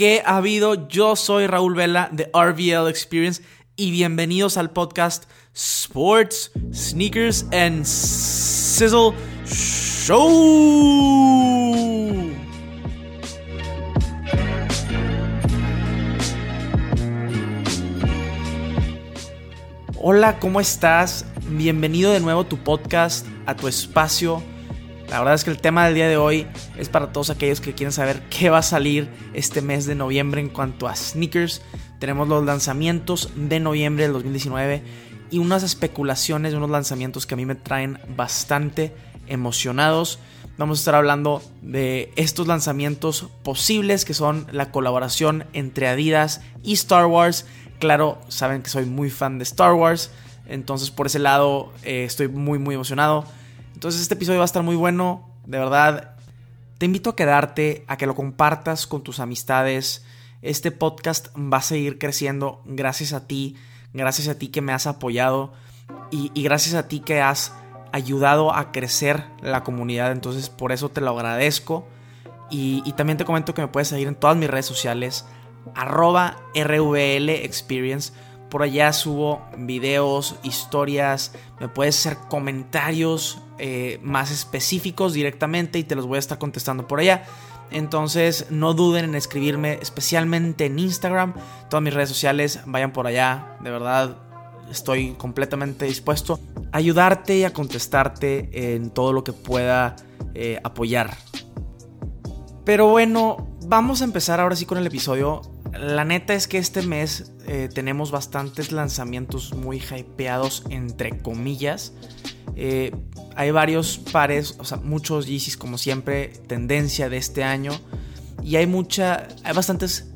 ¿Qué ha habido? Yo soy Raúl Vela de RVL Experience y bienvenidos al podcast Sports, Sneakers and Sizzle Show. Hola, ¿cómo estás? Bienvenido de nuevo a tu podcast, a tu espacio la verdad es que el tema del día de hoy es para todos aquellos que quieren saber qué va a salir este mes de noviembre en cuanto a sneakers. Tenemos los lanzamientos de noviembre del 2019 y unas especulaciones de unos lanzamientos que a mí me traen bastante emocionados. Vamos a estar hablando de estos lanzamientos posibles que son la colaboración entre Adidas y Star Wars. Claro, saben que soy muy fan de Star Wars, entonces por ese lado eh, estoy muy muy emocionado. Entonces este episodio va a estar muy bueno, de verdad. Te invito a quedarte, a que lo compartas con tus amistades. Este podcast va a seguir creciendo gracias a ti, gracias a ti que me has apoyado y, gracias a ti que has ayudado a crecer la comunidad. Entonces por eso te lo agradezco. Y, también te comento que me puedes seguir en todas mis redes sociales, arroba RVL Experience. Por allá subo videos, historias, me puedes hacer comentarios eh, más específicos directamente y te los voy a estar contestando por allá. Entonces no duden en escribirme, especialmente en Instagram, todas mis redes sociales, vayan por allá, de verdad estoy completamente dispuesto a ayudarte y a contestarte en todo lo que pueda eh, apoyar. Pero bueno, vamos a empezar ahora sí con el episodio. La neta es que este mes eh, tenemos bastantes lanzamientos muy hypeados, entre comillas. Eh, hay varios pares, o sea, muchos Yeezys como siempre, tendencia de este año. Y hay mucha, hay bastantes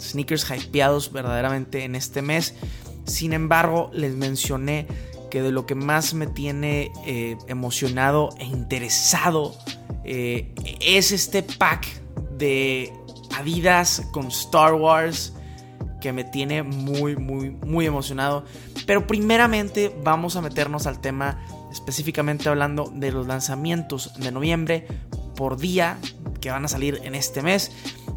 sneakers hypeados verdaderamente en este mes. Sin embargo, les mencioné que de lo que más me tiene eh, emocionado e interesado es este pack de Adidas con Star Wars que me tiene muy, muy, muy emocionado. Pero primeramente vamos a meternos al tema específicamente hablando de los lanzamientos de noviembre por día que van a salir en este mes.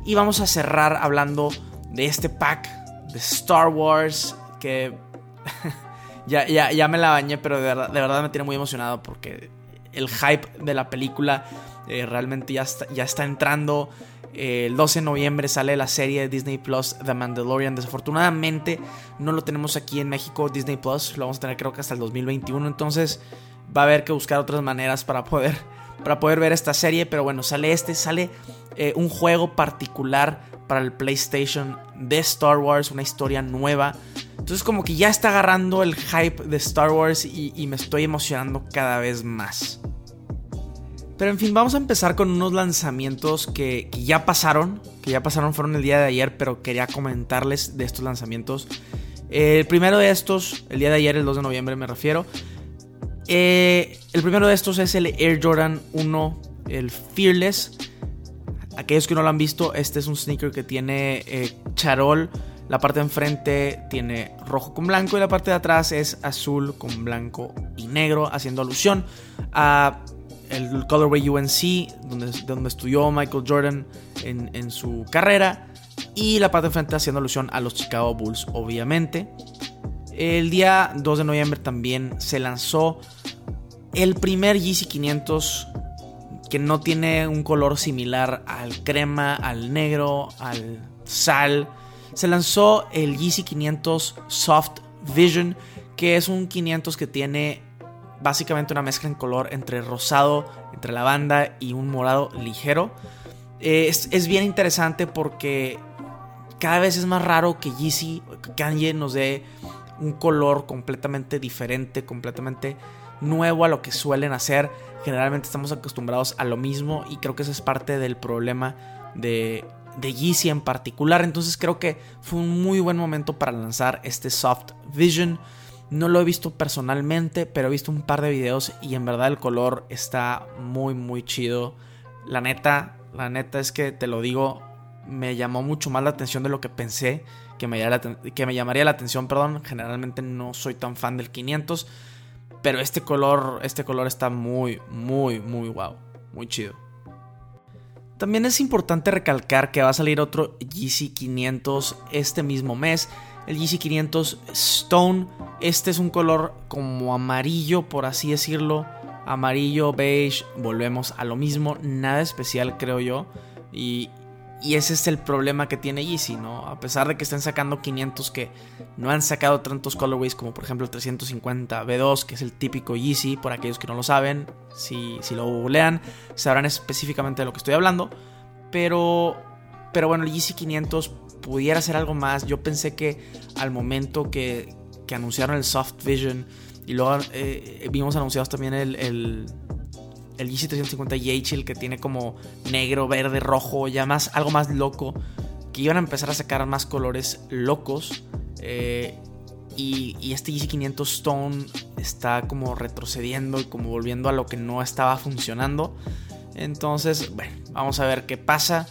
Y vamos a cerrar hablando de este pack de Star Wars que ya, ya, ya, me la bañé, pero de verdad, de verdad, me tiene muy emocionado porque el hype de la película eh, realmente ya ya está entrando. El 12 de noviembre sale la serie de Disney Plus The Mandalorian. Desafortunadamente no lo tenemos aquí en México, Disney Plus. Lo vamos a tener creo que hasta el 2021. Entonces va a haber que buscar otras maneras para poder, para poder ver esta serie. Pero bueno, sale este, sale eh, un juego particular para el PlayStation de Star Wars, una historia nueva. Entonces como que ya está agarrando el hype de Star Wars y, me estoy emocionando cada vez más. Pero en fin, vamos a empezar con unos lanzamientos que, ya pasaron, que ya pasaron, fueron el día de ayer, pero quería comentarles de estos lanzamientos. El primero de estos, el día de ayer, el 2 de noviembre me refiero, eh, el primero de estos es el Air Jordan 1, el Fearless. Aquellos que no lo han visto, este es un sneaker que tiene eh, charol. La parte de enfrente tiene rojo con blanco y la parte de atrás es azul con blanco y negro, haciendo alusión a el colorway UNC, donde, donde estudió Michael Jordan en, en su carrera. Y la parte de enfrente haciendo alusión a los Chicago Bulls, obviamente. El día 2 de noviembre también se lanzó el primer Yeezy 500 que no tiene un color similar al crema, al negro, al sal. Se lanzó el Yeezy 500 Soft Vision, que es un 500 que tiene básicamente una mezcla en color entre rosado, entre lavanda y un morado ligero. Es, es bien interesante porque cada vez es más raro que Yeezy, Kanye nos dé un color completamente diferente, completamente nuevo a lo que suelen hacer. Generalmente estamos acostumbrados a lo mismo y creo que ese es parte del problema de, de Yeezy en particular. Entonces creo que fue un muy buen momento para lanzar este Soft Vision. No lo he visto personalmente, pero he visto un par de videos y en verdad el color está muy muy chido. La neta, la neta es que te lo digo, me llamó mucho más la atención de lo que pensé que me, llamaría la atención, perdón. Generalmente no soy tan fan del 500, pero este color, este color está muy, muy, muy wow, muy chido. También es importante recalcar que va a salir otro GC 500 este mismo mes. El GC 500 Stone. Este es un color como amarillo, por así decirlo. Amarillo, beige. Volvemos a lo mismo. Nada especial, creo yo. Y, y ese es el problema que tiene Yeezy, ¿no? A pesar de que estén sacando 500 que no han sacado tantos colorways como por ejemplo el 350 B2, que es el típico Yeezy, por aquellos que no lo saben, si, si lo googlean, sabrán específicamente de lo que estoy hablando. Pero, pero bueno, el Yeezy 500 pudiera ser algo más. Yo pensé que al momento que, anunciaron el Soft Vision y luego eh, vimos anunciados también el el GC350 YHL que tiene como negro, verde, rojo, ya más, algo más loco, que iban a empezar a sacar más colores locos. Eh, y, este GC500 Stone está como retrocediendo y como volviendo a lo que no estaba funcionando. Entonces, bueno, vamos a ver qué pasa.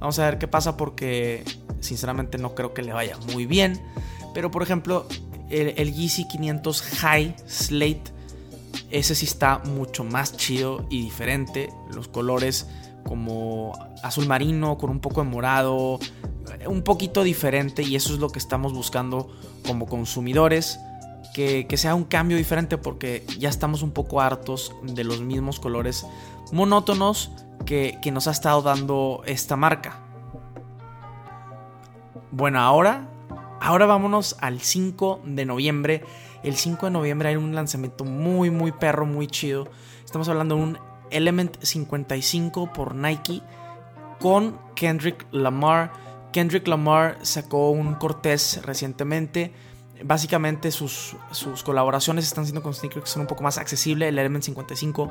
Vamos a ver qué pasa porque sinceramente no creo que le vaya muy bien. Pero por ejemplo, el, el GC500 High Slate ese sí está mucho más chido y diferente. Los colores como azul marino con un poco de morado, un poquito diferente y eso es lo que estamos buscando como consumidores. Que, sea un cambio diferente porque ya estamos un poco hartos de los mismos colores monótonos que, que nos ha estado dando esta marca. Bueno, ahora, ahora vámonos al 5 de noviembre el 5 de noviembre hay un lanzamiento muy, muy perro, muy chido. Estamos hablando de un Element 55 por Nike con Kendrick Lamar. Kendrick Lamar sacó un Cortés recientemente. Básicamente sus, sus colaboraciones están siendo con sneakers que son un poco más accesibles. El Element 55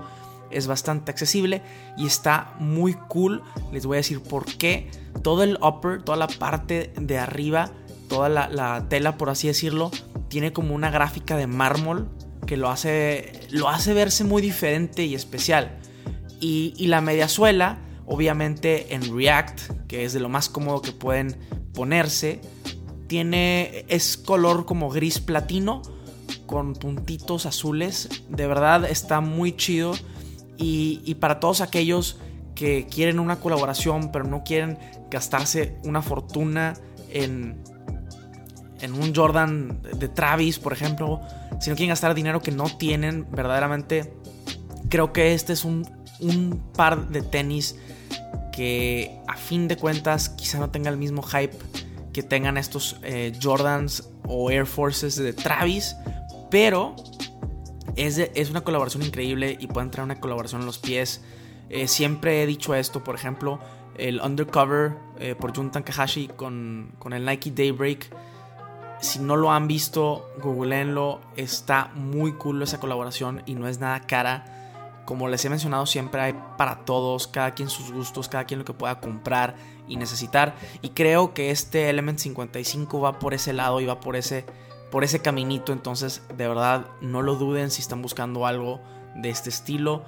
es bastante accesible y está muy cool. Les voy a decir por qué. Todo el upper, toda la parte de arriba, toda la, la tela, por así decirlo, tiene como una gráfica de mármol que lo hace, lo hace verse muy diferente y especial. Y, y la mediasuela, obviamente en React, que es de lo más cómodo que pueden ponerse, tiene, es color como gris platino con puntitos azules. De verdad está muy chido. Y, y, para todos aquellos que quieren una colaboración pero no quieren gastarse una fortuna en, en un Jordan de Travis, por ejemplo, si no quieren gastar dinero que no tienen, verdaderamente creo que este es un, par de tenis que a fin de cuentas quizá no tenga el mismo hype que tengan estos eh, Jordans o Air Forces de Travis, pero es, es, una colaboración increíble y pueden traer una colaboración en los pies. Eh, siempre he dicho esto, por ejemplo, el Undercover eh, por Jun Takahashi con, con el Nike Daybreak si no lo han visto, googleenlo. Está muy cool esa colaboración y no es nada cara. Como les he mencionado siempre, hay para todos, cada quien sus gustos, cada quien lo que pueda comprar y necesitar. Y creo que este Element 55 va por ese lado y va por ese, por ese caminito. Entonces, de verdad, no lo duden si están buscando algo de este estilo,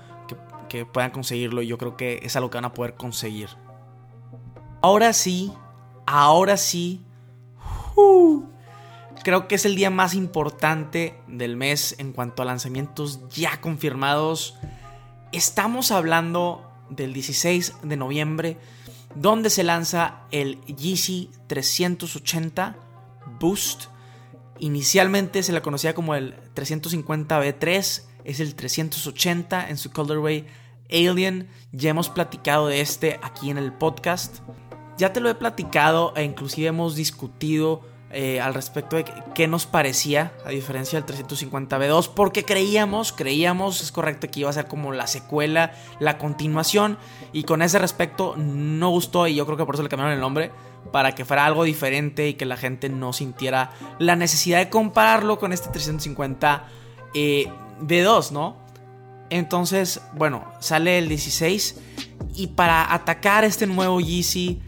que, puedan conseguirlo. Y yo creo que es algo que van a poder conseguir. Ahora sí, ahora sí. Creo que es el día más importante del mes en cuanto a lanzamientos ya confirmados. Estamos hablando del 16 de noviembre, donde se lanza el Yeezy 380 Boost. Inicialmente se le conocía como el 350B3, es el 380 en su colorway Alien. Ya hemos platicado de este aquí en el podcast. Ya te lo he platicado e inclusive hemos discutido eh, al respecto de qué nos parecía, a diferencia del 350B2, porque creíamos, creíamos, es correcto, que iba a ser como la secuela, la continuación, y con ese respecto no gustó, y yo creo que por eso le cambiaron el nombre, para que fuera algo diferente y que la gente no sintiera la necesidad de compararlo con este 350 b 2 ¿no? Entonces, bueno, sale el 16 y para atacar este nuevo Yeezy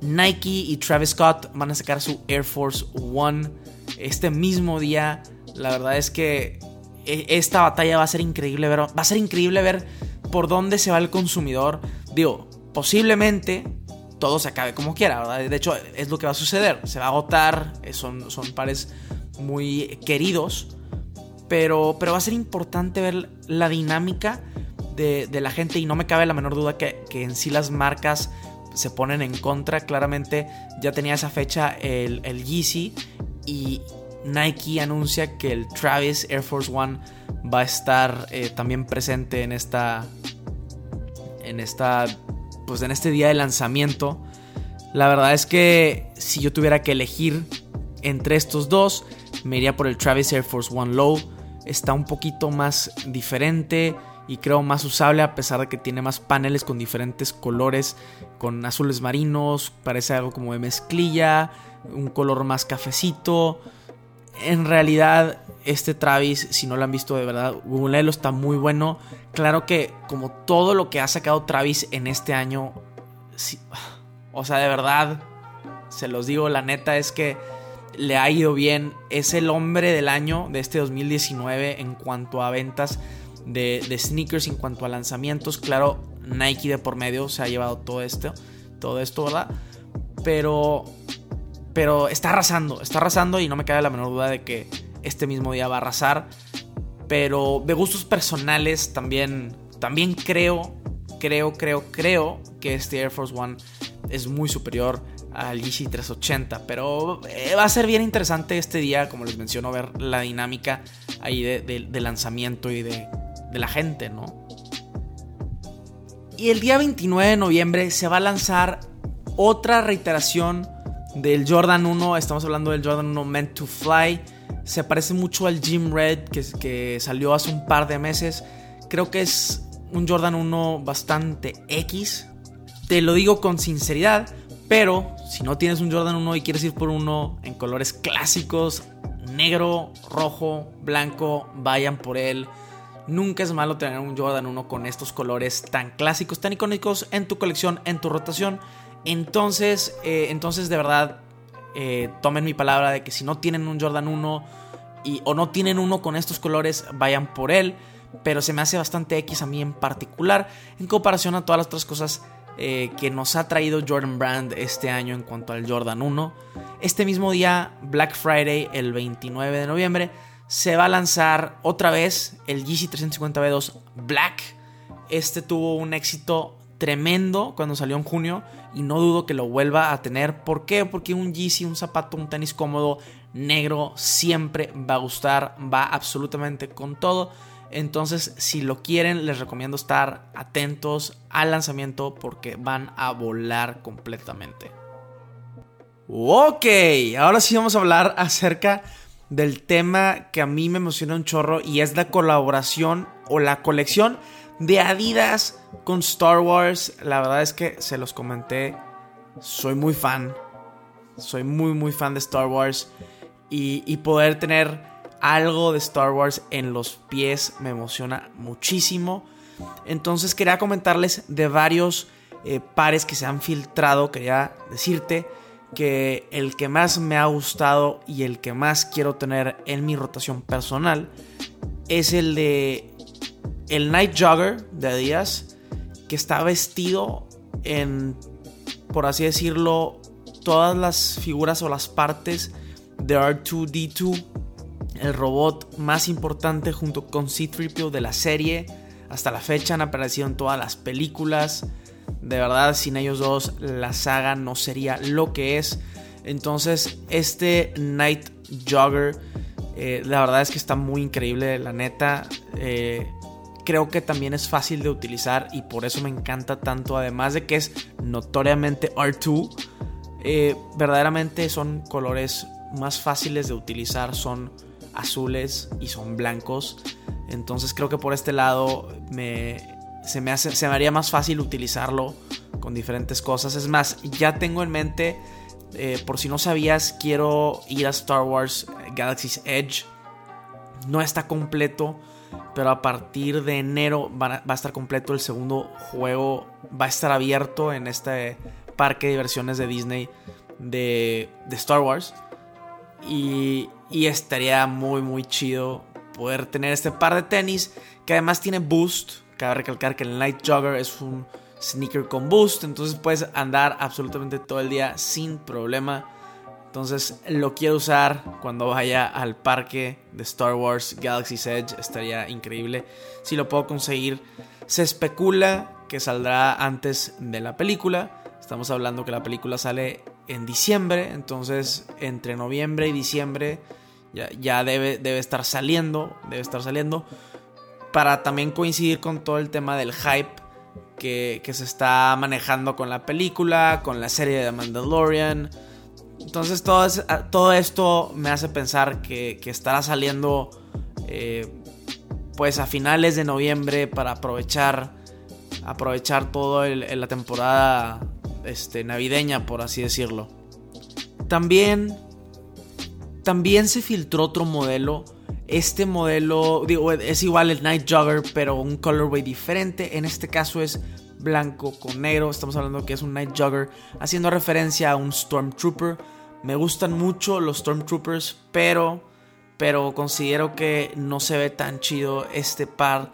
Nike y Travis Scott van a sacar su Air Force One este mismo día. La verdad es que e, esta batalla va a ser increíble. Va a ser increíble ver por dónde se va el consumidor. Digo, posiblemente todo se acabe como quiera, ¿verdad? De hecho, es lo que va a suceder. Se va a agotar. Son, son pares muy queridos. Pero, pero va a ser importante ver la dinámica de, la gente y no me cabe la menor duda que, en sí las marcas se ponen en contra. Claramente ya tenía esa fecha el, el Yeezy y Nike anuncia que el Travis Air Force One va a estar eh, también presente en esta en esta pues en este día de lanzamiento. La verdad es que si yo tuviera que elegir entre estos dos, me iría por el Travis Air Force One Low. Está un poquito más diferente y creo más usable a pesar de que tiene más paneles con diferentes colores, con azules marinos, parece algo como de mezclilla, un color más cafecito. En realidad, este Travis, si no lo han visto de verdad, Google está muy bueno. Claro que como todo lo que ha sacado Travis en este año, o sea, de verdad, se los digo, la neta es que le ha ido bien. Es el hombre del año de este 2019 en cuanto a ventas de, sneakers, en cuanto a lanzamientos. Claro, Nike de por medio se ha llevado todo esto, todo esto, ¿verdad? Pero, pero está arrasando, está arrasando y no me cabe la menor duda de que este mismo día va a arrasar. Pero de gustos personales también, también creo, creo, creo, creo que este Air Force One es muy superior al Yeezy 380. Pero eh, va a ser bien interesante este día, como les menciono, ver la dinámica ahí de, lanzamiento y de, de la gente, ¿no? Y el día 29 de noviembre se va a lanzar otra reiteración del Jordan 1. Estamos hablando del Jordan 1 Meant to Fly. Se parece mucho al Jim Red que, que salió hace un par de meses. Creo que es un Jordan 1 bastante X. Te lo digo con sinceridad, pero si no tienes un Jordan 1 y quieres ir por uno en colores clásicos, negro, rojo, blanco, vayan por él. Nunca es malo tener un Jordan 1 con estos colores tan clásicos, tan icónicos en tu colección, en tu rotación. Entonces, eh, entonces de verdad, eh, tomen mi palabra de que si no tienen un Jordan 1 y, o no tienen uno con estos colores, vayan por él. Pero se me hace bastante X a mí en particular en comparación a todas las otras cosas eh, que nos ha traído Jordan Brand este año en cuanto al Jordan 1. Este mismo día, Black Friday, el 29 de noviembre, se va a lanzar otra vez el GC 350B2 Black. Este tuvo un éxito tremendo cuando salió en junio y no dudo que lo vuelva a tener. ¿Por qué? Porque un GC, un zapato, un tenis cómodo, negro, siempre va a gustar, va absolutamente con todo. Entonces, si lo quieren, les recomiendo estar atentos al lanzamiento porque van a volar completamente. Ok, ahora sí vamos a hablar acerca del tema que a mí me emociona un chorro y es la colaboración o la colección de Adidas con Star Wars. La verdad es que se los comenté, soy muy fan, soy muy muy fan de Star Wars y, poder tener algo de Star Wars en los pies me emociona muchísimo. Entonces quería comentarles de varios eh, pares que se han filtrado. Quería decirte que el que más me ha gustado y el que más quiero tener en mi rotación personal es el de el Night Jogger de Adidas que está vestido en por así decirlo todas las figuras o las partes de R2D2 el robot más importante junto con C-3PO de la serie. Hasta la fecha han aparecido en todas las películas. De verdad, sin ellos dos, la saga no sería lo que es. Entonces, este Night Jogger, eh, la verdad es que está muy increíble, la neta. Eh, creo que también es fácil de utilizar y por eso me encanta tanto. Además de que es notoriamente R2, eh, verdaderamente son colores más fáciles de utilizar, son azules y son blancos. Entonces creo que por este lado me, se, me hace, se me haría más fácil utilizarlo con diferentes cosas. Es más, ya tengo en mente, eh, por si no sabías, quiero ir a Star Wars Galaxy's Edge. No está completo, pero a partir de enero va a estar completo el segundo juego. Va a estar abierto en este parque de diversiones de Disney de, de Star Wars. Y, estaría muy, muy chido poder tener este par de tenis que además tiene boost. Cabe recalcar que el Night Jogger es un sneaker con boost, entonces puedes andar absolutamente todo el día sin problema. Entonces lo quiero usar cuando vaya al parque de Star Wars Galaxy's Edge. Estaría increíble si lo puedo conseguir. Se especula que saldrá antes de la película. Estamos hablando que la película sale en diciembre. Entonces entre noviembre y diciembre ya, debe, estar saliendo. Debe estar saliendo. Para también coincidir con todo el tema del hype que, se está manejando con la película, con la serie de Mandalorian entonces todo, todo esto me hace pensar que, estará saliendo eh, pues a finales de noviembre para aprovechar aprovechar toda la temporada este, navideña por así decirlo. También también se filtró otro modelo. Este modelo digo, es igual el Night Jogger pero un colorway diferente. En este caso es blanco con negro. Estamos hablando que es un Night Jogger haciendo referencia a un Stormtrooper me gustan mucho los Stormtroopers, pero, pero considero que no se ve tan chido este par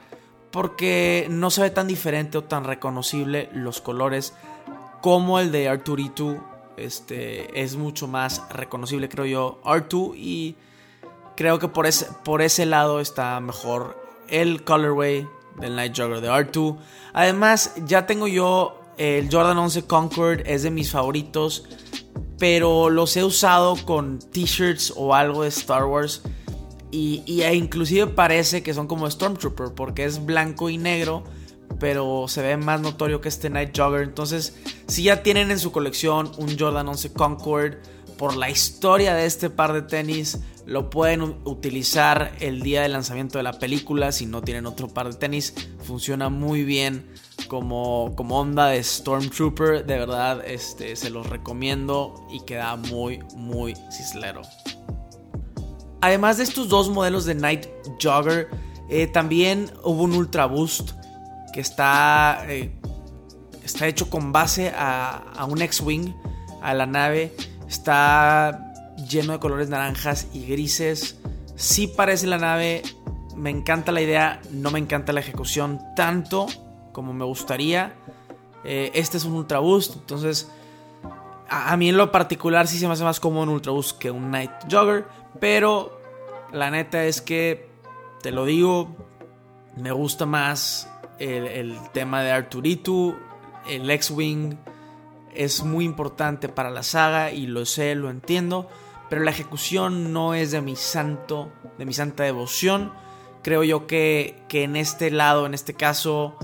porque no se ve tan diferente o tan reconocible los colores como el de Arturito. Este es mucho más reconocible, creo yo, R2 y creo que por ese, por ese lado está mejor el colorway del Night Jogger de R2. Además, ya tengo yo el Jordan 11 Concord, es de mis favoritos pero los he usado con t-shirts o algo de Star Wars. Y, e inclusive parece que son como Stormtrooper porque es blanco y negro, pero se ve más notorio que este Night Jogger. Entonces, si ya tienen en su colección un Jordan 11 Concord, por la historia de este par de tenis, lo pueden utilizar el día de lanzamiento de la película. Si no tienen otro par de tenis, funciona muy bien como, como onda de Stormtrooper. De verdad, este, se los recomiendo y queda muy, muy cislero. Además de estos dos modelos de Night Jogger, eh, también hubo un Ultra Boost que está, eh, está hecho con base a un X-Wing, a la nave. Está lleno de colores naranjas y grises. Sí parece la nave, me encanta la idea, no me encanta la ejecución tanto como me gustaría. Eh, este es un Ultra Boost, entonces a, mí en lo particular sí se me hace más cómodo un Ultra Boost que un Night Jogger, pero la neta es que, te lo digo, me gusta más el, tema de Arturito, el X-Wing es muy importante para la saga y lo sé, lo entiendo, pero la ejecución no es de mi santo, de mi santa devoción. Creo yo que, que en este lado, en este caso,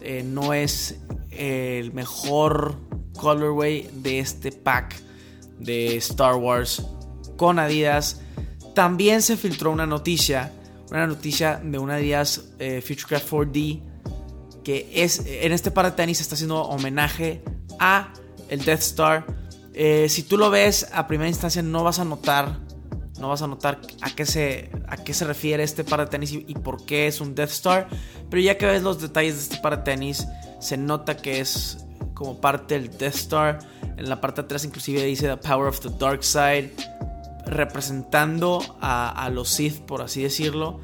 eh, no es el mejor colorway de este pack de Star Wars con Adidas. También se filtró una noticia, una noticia de una Adidas eh, Futurecraft 4D que es en este par de tenis está haciendo homenaje a el Death Star. Eh, si tú lo ves a primera instancia no vas a notar no vas a notar a qué se, a qué se refiere este par de tenis y, por qué es un Death Star. Pero ya que ves los detalles de este par de tenis, se nota que es como parte del Death Star. En la parte de atrás inclusive dice The Power of the Dark Side, representando a, los Sith, por así decirlo.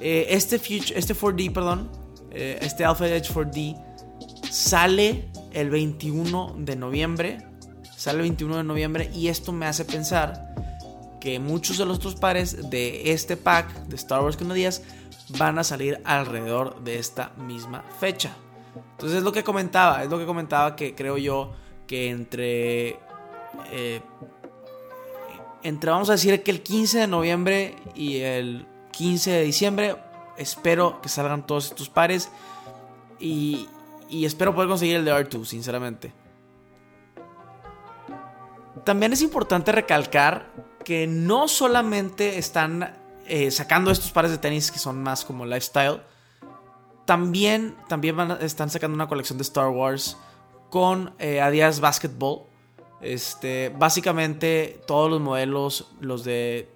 Eh, este, este 4D, perdón, eh, este Alpha Edge 4D sale el 21 de noviembre. Sale el 21 de noviembre y esto me hace pensar que muchos de los otros pares de este pack de Star Wars con días van a salir alrededor de esta misma fecha. Entonces es lo que comentaba, es lo que comentaba que creo yo que entre... Eh, entre vamos a decir que el 15 de noviembre y el 15 de diciembre espero que salgan todos estos pares y, y espero poder conseguir el de R2, sinceramente. También es importante recalcar que no solamente están eh, sacando estos pares de tenis que son más como lifestyle, también, también están sacando una colección de Star Wars con eh, Adidas Basketball. Este, básicamente todos los modelos, los de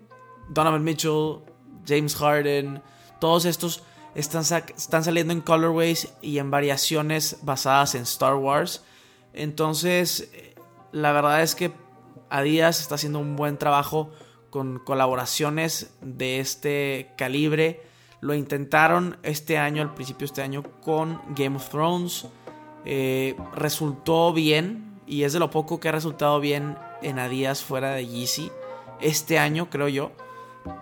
Donovan Mitchell, James Harden, todos estos están, saliendo en colorways y en variaciones basadas en Star Wars. Entonces, la verdad es que Adidas está haciendo un buen trabajo con colaboraciones de este calibre. Lo intentaron este año, al principio de este año, con Game of Thrones. Eh, resultó bien y es de lo poco que ha resultado bien en Adidas fuera de Yeezy este año, creo yo.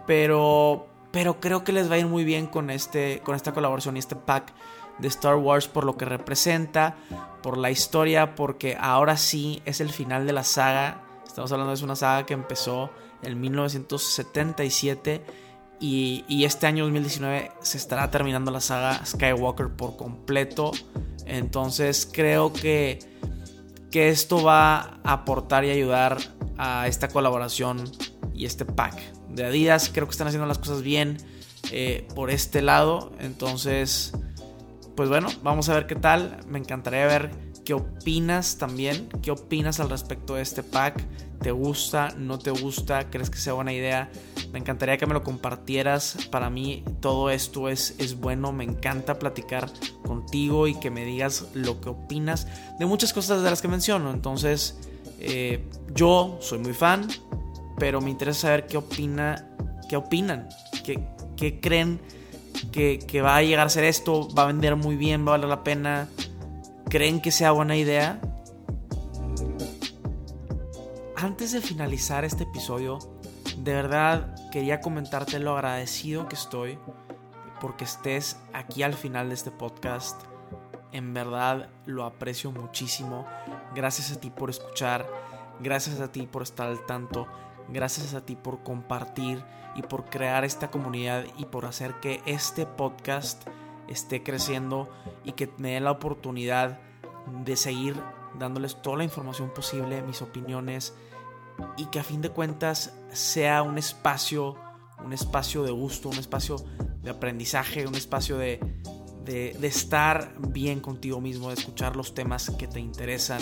Pero, pero creo que les va a ir muy bien con, este, con esta colaboración y este pack de Star Wars por lo que representa, por la historia, porque ahora sí es el final de la saga. Estamos hablando de una saga que empezó en 1977 y, y, este año 2019 se estará terminando la saga Skywalker por completo. Entonces creo que, que esto va a aportar y ayudar a esta colaboración y este pack de Adidas. Creo que están haciendo las cosas bien eh, por este lado. Entonces, pues bueno, vamos a ver qué tal. Me encantaría ver qué opinas también. ¿Qué opinas al respecto de este pack? ¿Te gusta? ¿No te gusta? ¿Crees que sea buena idea? Me encantaría que me lo compartieras. Para mí todo esto es, es bueno. Me encanta platicar contigo y que me digas lo que opinas de muchas cosas de las que menciono. Entonces, eh, yo soy muy fan, pero me interesa saber qué opina, qué opinan, qué, qué creen que, que, va a llegar a ser esto, va a vender muy bien, va a valer la pena, creen que sea buena idea. Antes de finalizar este episodio, de verdad quería comentarte lo agradecido que estoy porque estés aquí al final de este podcast. En verdad lo aprecio muchísimo. Gracias a ti por escuchar. Gracias a ti por estar al tanto. Gracias a ti por compartir y por crear esta comunidad y por hacer que este podcast esté creciendo y que me dé la oportunidad de seguir dándoles toda la información posible, mis opiniones y que a fin de cuentas sea un espacio, un espacio de gusto, un espacio de aprendizaje, un espacio de, de, estar bien contigo mismo, de escuchar los temas que te interesan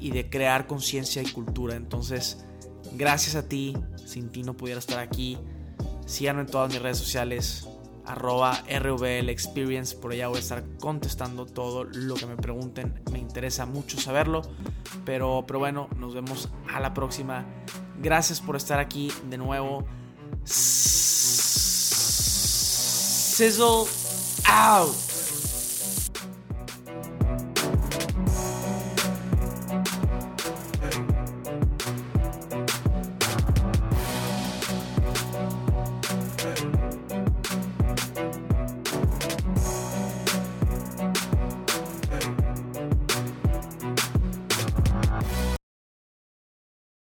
y de crear conciencia y cultura. Entonces, gracias a ti, sin ti no pudiera estar aquí. Síganme en todas mis redes sociales, arroba RVL Experience, por allá voy a estar contestando todo lo que me pregunten, me interesa mucho saberlo, pero, pero bueno, nos vemos a la próxima. Gracias por estar aquí de nuevo. Sizzle out.